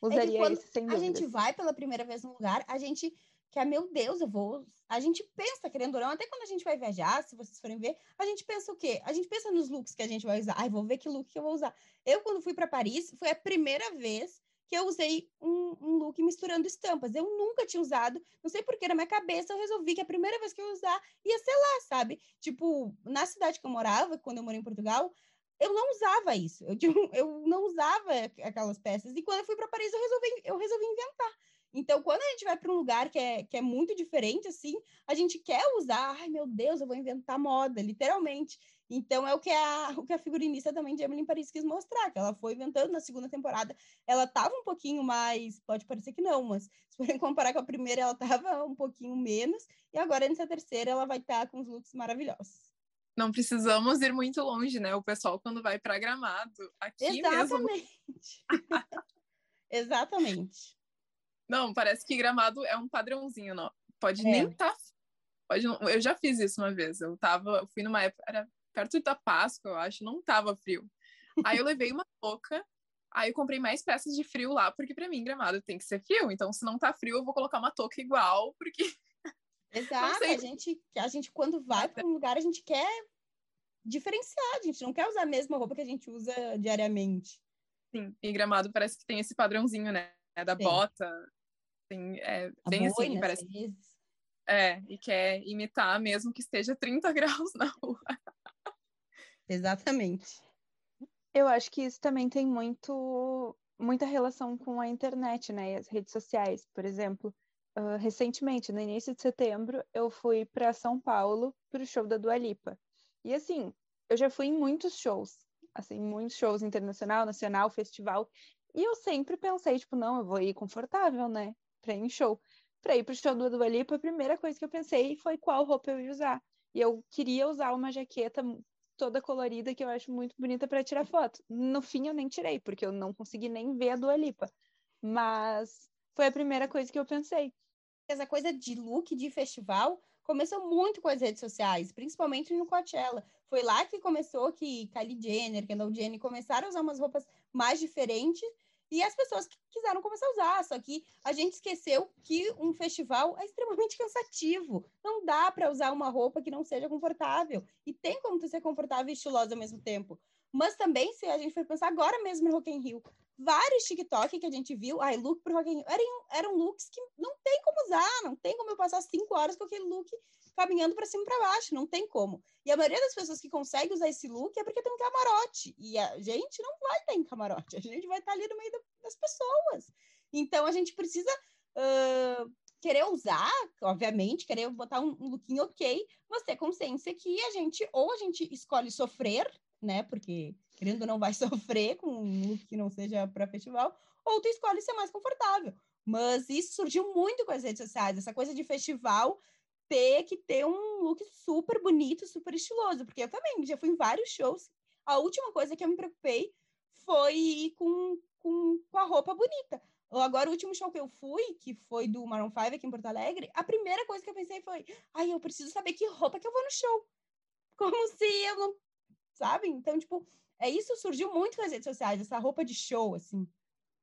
Usaria é esse, sem dúvida. A gente vai pela primeira vez num lugar, a gente quer, meu Deus, eu vou. A gente pensa, querendo ou não, até quando a gente vai viajar, se vocês forem ver, a gente pensa o quê? A gente pensa nos looks que a gente vai usar. Ai, vou ver que look que eu vou usar. Eu, quando fui para Paris, foi a primeira vez que eu usei um, um, look misturando estampas. Eu nunca tinha usado, não sei porque na minha cabeça eu resolvi que a primeira vez que eu usar ia ser lá, sabe? Tipo, na cidade que eu morava, quando eu morei em Portugal, eu não usava isso. Eu, eu não usava aquelas peças. E quando eu fui para Paris, eu resolvi, eu resolvi inventar. Então, quando a gente vai para um lugar que é, que é muito diferente, assim, a gente quer usar, ai meu Deus, eu vou inventar moda, literalmente. Então é o que a, o que a figurinista também de Emily Paris quis mostrar, que ela foi inventando na segunda temporada. Ela estava um pouquinho mais, pode parecer que não, mas se forem comparar com a primeira, ela estava um pouquinho menos, e agora nessa terceira ela vai estar tá com os looks maravilhosos. Não precisamos ir muito longe, né? O pessoal quando vai para Gramado, aqui Exatamente. mesmo. Exatamente. Não, parece que Gramado é um padrãozinho, não. Pode é. nem estar tá Pode não... Eu já fiz isso uma vez. Eu tava, eu fui numa época, era perto da Páscoa, eu acho, não tava frio. Aí eu levei uma touca, aí eu comprei mais peças de frio lá, porque para mim Gramado tem que ser frio, então se não tá frio eu vou colocar uma touca igual, porque Exato, a gente, a gente quando vai para um lugar a gente quer diferenciar, a gente não quer usar a mesma roupa que a gente usa diariamente. Sim, e Gramado parece que tem esse padrãozinho, né, da Sim. bota, tem, é bem assim, parece. Vezes. É, e quer imitar mesmo que esteja 30 graus na rua. Exatamente. Eu acho que isso também tem muito muita relação com a internet, né, e as redes sociais. Por exemplo, uh, recentemente, no início de setembro, eu fui para São Paulo para o show da Dua Lipa. E assim, eu já fui em muitos shows, assim, muitos shows internacional, nacional, festival, e eu sempre pensei, tipo, não, eu vou ir confortável, né, para ir em show. Para ir para o show da Dua Lipa, a primeira coisa que eu pensei foi qual roupa eu ia usar. E eu queria usar uma jaqueta toda colorida que eu acho muito bonita para tirar foto. No fim eu nem tirei, porque eu não consegui nem ver a Dua Lipa. Mas foi a primeira coisa que eu pensei. Essa coisa de look de festival começou muito com as redes sociais, principalmente no Coachella. Foi lá que começou que Kylie Jenner, Kendall Jenner começaram a usar umas roupas mais diferentes e as pessoas que quiseram começar a usar. Só que a gente esqueceu que um festival é extremamente cansativo. Não dá para usar uma roupa que não seja confortável. E tem como tu ser confortável e estilosa ao mesmo tempo. Mas também, se a gente for pensar agora mesmo no Rock in Rio, vários TikTok que a gente viu, ai, look pro Rock in Rio, eram, eram looks que não tem como usar, não tem como eu passar cinco horas com aquele look caminhando para cima e para baixo, não tem como. E a maioria das pessoas que consegue usar esse look é porque tem um camarote. E a gente não vai estar em camarote, a gente vai estar ali no meio das pessoas. Então a gente precisa uh, querer usar, obviamente, querer botar um, um lookinho ok, mas ter consciência que a gente, ou a gente escolhe sofrer, né? Porque querendo ou não vai sofrer com um look que não seja para festival, ou tu escolhe ser mais confortável. Mas isso surgiu muito com as redes sociais, essa coisa de festival ter que ter um look super bonito, super estiloso, porque eu também já fui em vários shows. A última coisa que eu me preocupei foi ir com, com, com a roupa bonita. Agora, o último show que eu fui, que foi do Maroon 5 aqui em Porto Alegre, a primeira coisa que eu pensei foi: ai, eu preciso saber que roupa que eu vou no show. Como se eu não. Sabe? Então, tipo, é isso surgiu muito nas redes sociais, essa roupa de show, assim.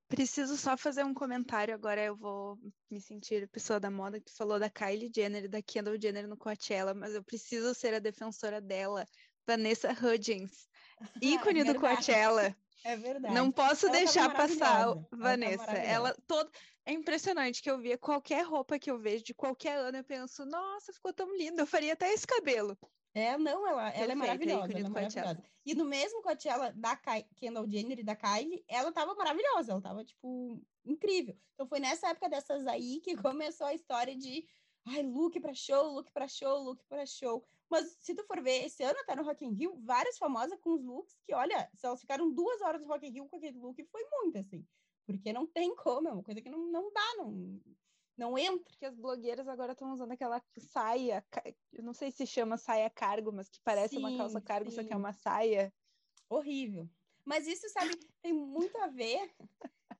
Preciso só fazer um comentário agora. Eu vou me sentir pessoa da moda que falou da Kylie Jenner e da Kendall Jenner no Coachella, mas eu preciso ser a defensora dela, Vanessa Hudgens, ícone é do Coachella. É verdade. Não posso ela deixar passar, Vanessa. Ela, ela todo é impressionante que eu via qualquer roupa que eu vejo de qualquer ano, eu penso, nossa, ficou tão linda, eu faria até esse cabelo. É, não, ela, ela é maravilhosa, ela é maravilhosa. E no mesmo Coachella da Kendall Jenner e da Kylie, ela tava maravilhosa, ela tava, tipo, incrível. Então foi nessa época dessas aí que começou a história de ai, look para show, look para show, look para show. Mas se tu for ver, esse ano tá no Rock in Rio, várias famosas com os looks que, olha, se elas ficaram duas horas no Rock in Rio com aquele look, foi muito, assim. Porque não tem como, é uma coisa que não, não dá, não, não entra. Que as blogueiras agora estão usando aquela saia, eu não sei se chama saia cargo, mas que parece sim, uma calça cargo, sim. só que é uma saia. Horrível. Mas isso, sabe, tem muito a ver,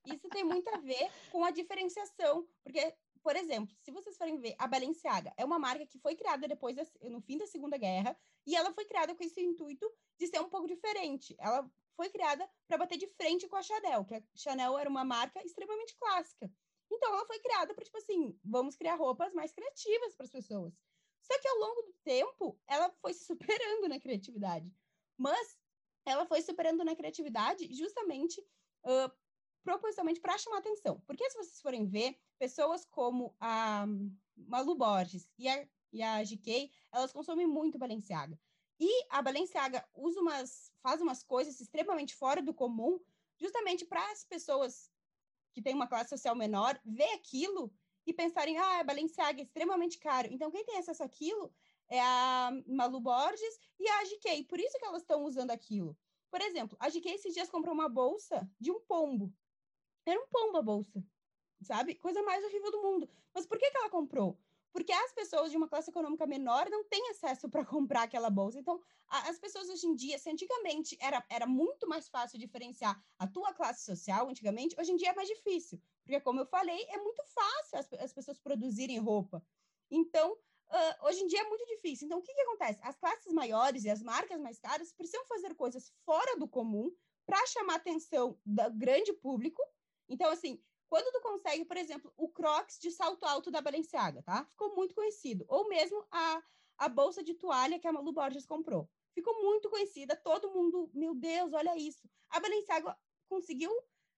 isso tem muito a ver com a diferenciação, porque por exemplo, se vocês forem ver, a Balenciaga é uma marca que foi criada depois, da, no fim da Segunda Guerra, e ela foi criada com esse intuito de ser um pouco diferente. Ela foi criada para bater de frente com a Chanel, que a Chanel era uma marca extremamente clássica. Então, ela foi criada para, tipo assim, vamos criar roupas mais criativas para as pessoas. Só que ao longo do tempo, ela foi se superando na criatividade. Mas ela foi superando na criatividade justamente uh, propositalmente para chamar atenção. Porque se vocês forem ver, pessoas como a Malu Borges e a, e a GK, elas consomem muito Balenciaga. E a Balenciaga usa umas, faz umas coisas extremamente fora do comum, justamente para as pessoas que têm uma classe social menor ver aquilo e pensarem, ah, a Balenciaga é extremamente caro. Então, quem tem acesso àquilo é a Malu Borges e a GK. Por isso que elas estão usando aquilo. Por exemplo, a GK esses dias comprou uma bolsa de um pombo. Era um pombo a bolsa, sabe? Coisa mais horrível do mundo. Mas por que, que ela comprou? Porque as pessoas de uma classe econômica menor não têm acesso para comprar aquela bolsa. Então, a, as pessoas hoje em dia, se antigamente era, era muito mais fácil diferenciar a tua classe social, antigamente, hoje em dia é mais difícil. Porque, como eu falei, é muito fácil as, as pessoas produzirem roupa. Então, uh, hoje em dia é muito difícil. Então, o que, que acontece? As classes maiores e as marcas mais caras precisam fazer coisas fora do comum para chamar atenção do grande público então, assim, quando tu consegue, por exemplo, o Crocs de salto alto da Balenciaga, tá? Ficou muito conhecido. Ou mesmo a, a bolsa de toalha que a Malu Borges comprou. Ficou muito conhecida, todo mundo, meu Deus, olha isso. A Balenciaga conseguiu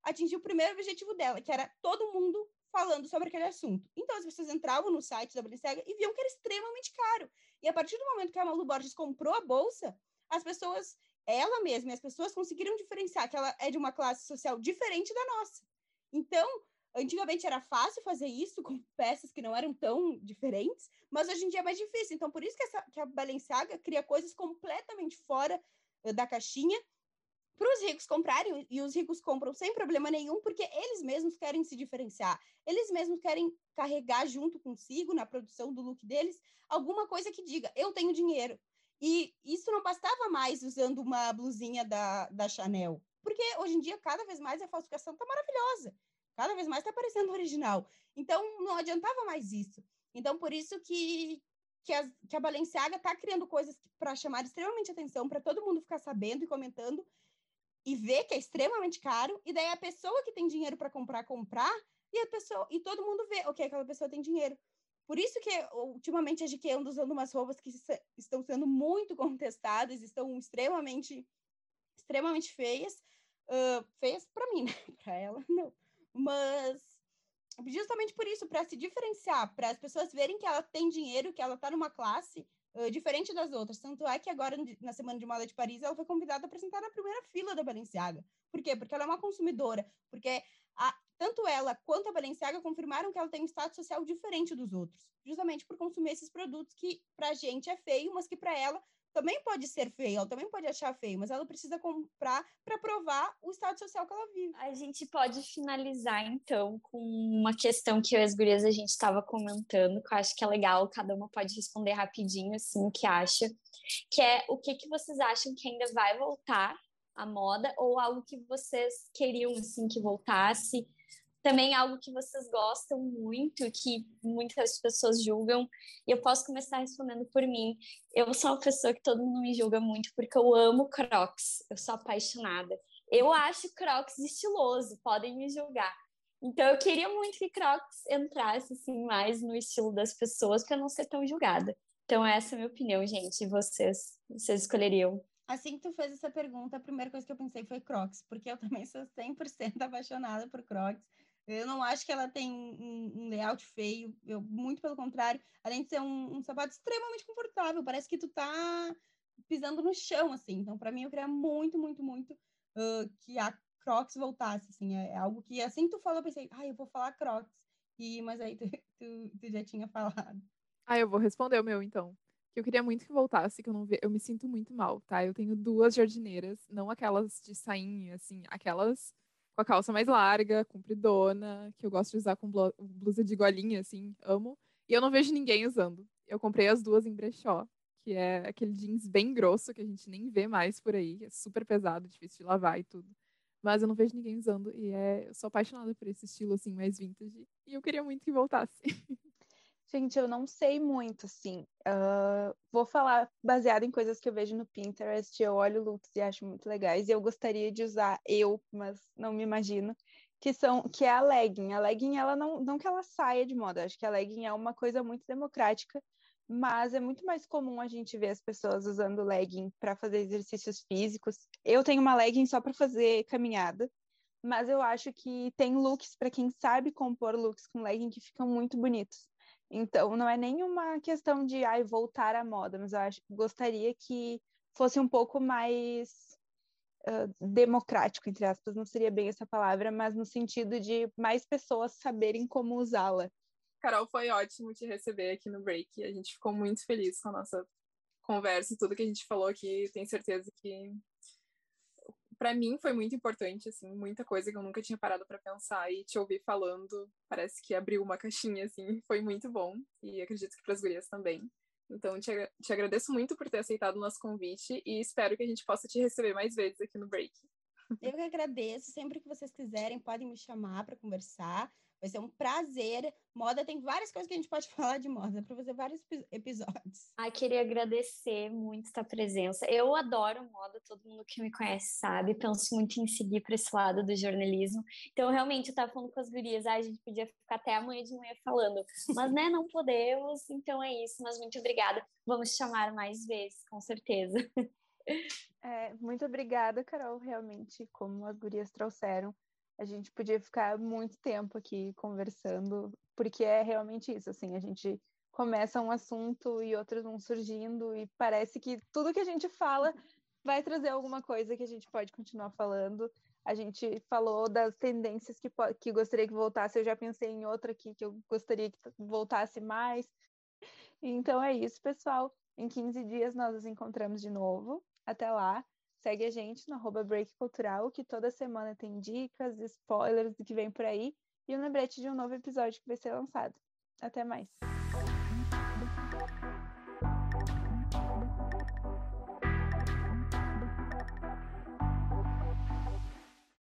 atingir o primeiro objetivo dela, que era todo mundo falando sobre aquele assunto. Então as pessoas entravam no site da Balenciaga e viam que era extremamente caro. E a partir do momento que a Malu Borges comprou a bolsa, as pessoas, ela mesma e as pessoas conseguiram diferenciar que ela é de uma classe social diferente da nossa. Então, antigamente era fácil fazer isso com peças que não eram tão diferentes, mas hoje em dia é mais difícil. Então, por isso que, essa, que a Balenciaga cria coisas completamente fora uh, da caixinha para os ricos comprarem, e os ricos compram sem problema nenhum, porque eles mesmos querem se diferenciar, eles mesmos querem carregar junto consigo, na produção do look deles, alguma coisa que diga: eu tenho dinheiro. E isso não bastava mais usando uma blusinha da, da Chanel. Porque hoje em dia, cada vez mais, a falsificação está maravilhosa. Cada vez mais está parecendo original. Então, não adiantava mais isso. Então, por isso que, que, as, que a Balenciaga está criando coisas para chamar extremamente atenção, para todo mundo ficar sabendo e comentando e ver que é extremamente caro. E daí a pessoa que tem dinheiro para comprar, comprar, e a pessoa e todo mundo vê, ok, aquela pessoa tem dinheiro. Por isso que ultimamente a GQ anda usando umas roupas que estão sendo muito contestadas, estão extremamente extremamente feias, uh, feias para mim, né? Para ela, não. Mas justamente por isso, para se diferenciar, para as pessoas verem que ela tem dinheiro, que ela está numa classe uh, diferente das outras. Tanto é que agora, na Semana de Moda de Paris, ela foi convidada a apresentar na primeira fila da Balenciaga. Por quê? Porque ela é uma consumidora. Porque a, tanto ela quanto a Balenciaga confirmaram que ela tem um status social diferente dos outros. Justamente por consumir esses produtos que, para a gente, é feio, mas que para ela também pode ser feio, ela também pode achar feio, mas ela precisa comprar para provar o estado social que ela vive. A gente pode finalizar então com uma questão que eu e as gurias a gente estava comentando, que eu acho que é legal, cada uma pode responder rapidinho assim o que acha, que é o que que vocês acham que ainda vai voltar à moda ou algo que vocês queriam assim que voltasse também algo que vocês gostam muito, que muitas pessoas julgam, e eu posso começar respondendo por mim. Eu sou uma pessoa que todo mundo me julga muito porque eu amo Crocs, eu sou apaixonada. Eu acho Crocs estiloso, podem me julgar. Então eu queria muito que Crocs entrasse assim mais no estilo das pessoas para não ser tão julgada. Então essa é a minha opinião, gente. Vocês, vocês escolheriam? assim que tu fez essa pergunta, a primeira coisa que eu pensei foi Crocs, porque eu também sou 100% apaixonada por Crocs. Eu não acho que ela tem um, um layout feio, eu, muito pelo contrário, além de ser um, um, sapato extremamente confortável, parece que tu tá pisando no chão, assim. Então, para mim, eu queria muito, muito, muito uh, que a Crocs voltasse, assim. É, é, algo que, assim que tu falou, eu pensei, ah, eu vou falar Crocs. E, mas aí tu, tu, tu já tinha falado. Ah, eu vou responder o meu, então que eu queria muito que voltasse, que eu não ve... eu me sinto muito mal, tá? Eu tenho duas jardineiras, não aquelas de sainha, assim, aquelas com a calça mais larga, compridona, que eu gosto de usar com blusa de golinha, assim, amo. E eu não vejo ninguém usando. Eu comprei as duas em brechó, que é aquele jeans bem grosso que a gente nem vê mais por aí, é super pesado, difícil de lavar e tudo. Mas eu não vejo ninguém usando e é, eu sou apaixonada por esse estilo assim mais vintage e eu queria muito que voltasse. Gente, eu não sei muito, assim. Uh, vou falar baseado em coisas que eu vejo no Pinterest. Eu olho looks e acho muito legais. E eu gostaria de usar eu, mas não me imagino. Que são, que é a legging. A legging, ela não, não que ela saia de moda. Acho que a legging é uma coisa muito democrática. Mas é muito mais comum a gente ver as pessoas usando legging para fazer exercícios físicos. Eu tenho uma legging só para fazer caminhada mas eu acho que tem looks para quem sabe compor looks com legging que ficam muito bonitos. Então, não é nenhuma questão de ai, voltar à moda, mas eu acho, gostaria que fosse um pouco mais uh, democrático, entre aspas, não seria bem essa palavra, mas no sentido de mais pessoas saberem como usá-la. Carol, foi ótimo te receber aqui no Break. A gente ficou muito feliz com a nossa conversa, tudo que a gente falou aqui. Tenho certeza que para mim foi muito importante, assim, muita coisa que eu nunca tinha parado para pensar e te ouvir falando, parece que abriu uma caixinha, assim, foi muito bom e acredito que para as gurias também. Então, te, te agradeço muito por ter aceitado o nosso convite e espero que a gente possa te receber mais vezes aqui no Break. Eu que agradeço. Sempre que vocês quiserem, podem me chamar para conversar. Vai ser um prazer. Moda tem várias coisas que a gente pode falar de moda para fazer vários episódios. Ai, queria agradecer muito a presença. Eu adoro moda, todo mundo que me conhece sabe. Penso muito em seguir para esse lado do jornalismo. Então, realmente, eu estava falando com as gurias, ai, a gente podia ficar até amanhã de manhã falando. Mas, né, não podemos. Então é isso. Mas muito obrigada. Vamos chamar mais vezes, com certeza. É, muito obrigada, Carol. Realmente, como as gurias trouxeram, a gente podia ficar muito tempo aqui conversando, porque é realmente isso, assim, a gente começa um assunto e outros vão surgindo e parece que tudo que a gente fala vai trazer alguma coisa que a gente pode continuar falando. A gente falou das tendências que, que gostaria que voltasse, eu já pensei em outra aqui que eu gostaria que voltasse mais. Então é isso, pessoal. Em 15 dias nós nos encontramos de novo. Até lá. Segue a gente no arroba Break Cultural, que toda semana tem dicas, spoilers do que vem por aí e um lembrete de um novo episódio que vai ser lançado. Até mais!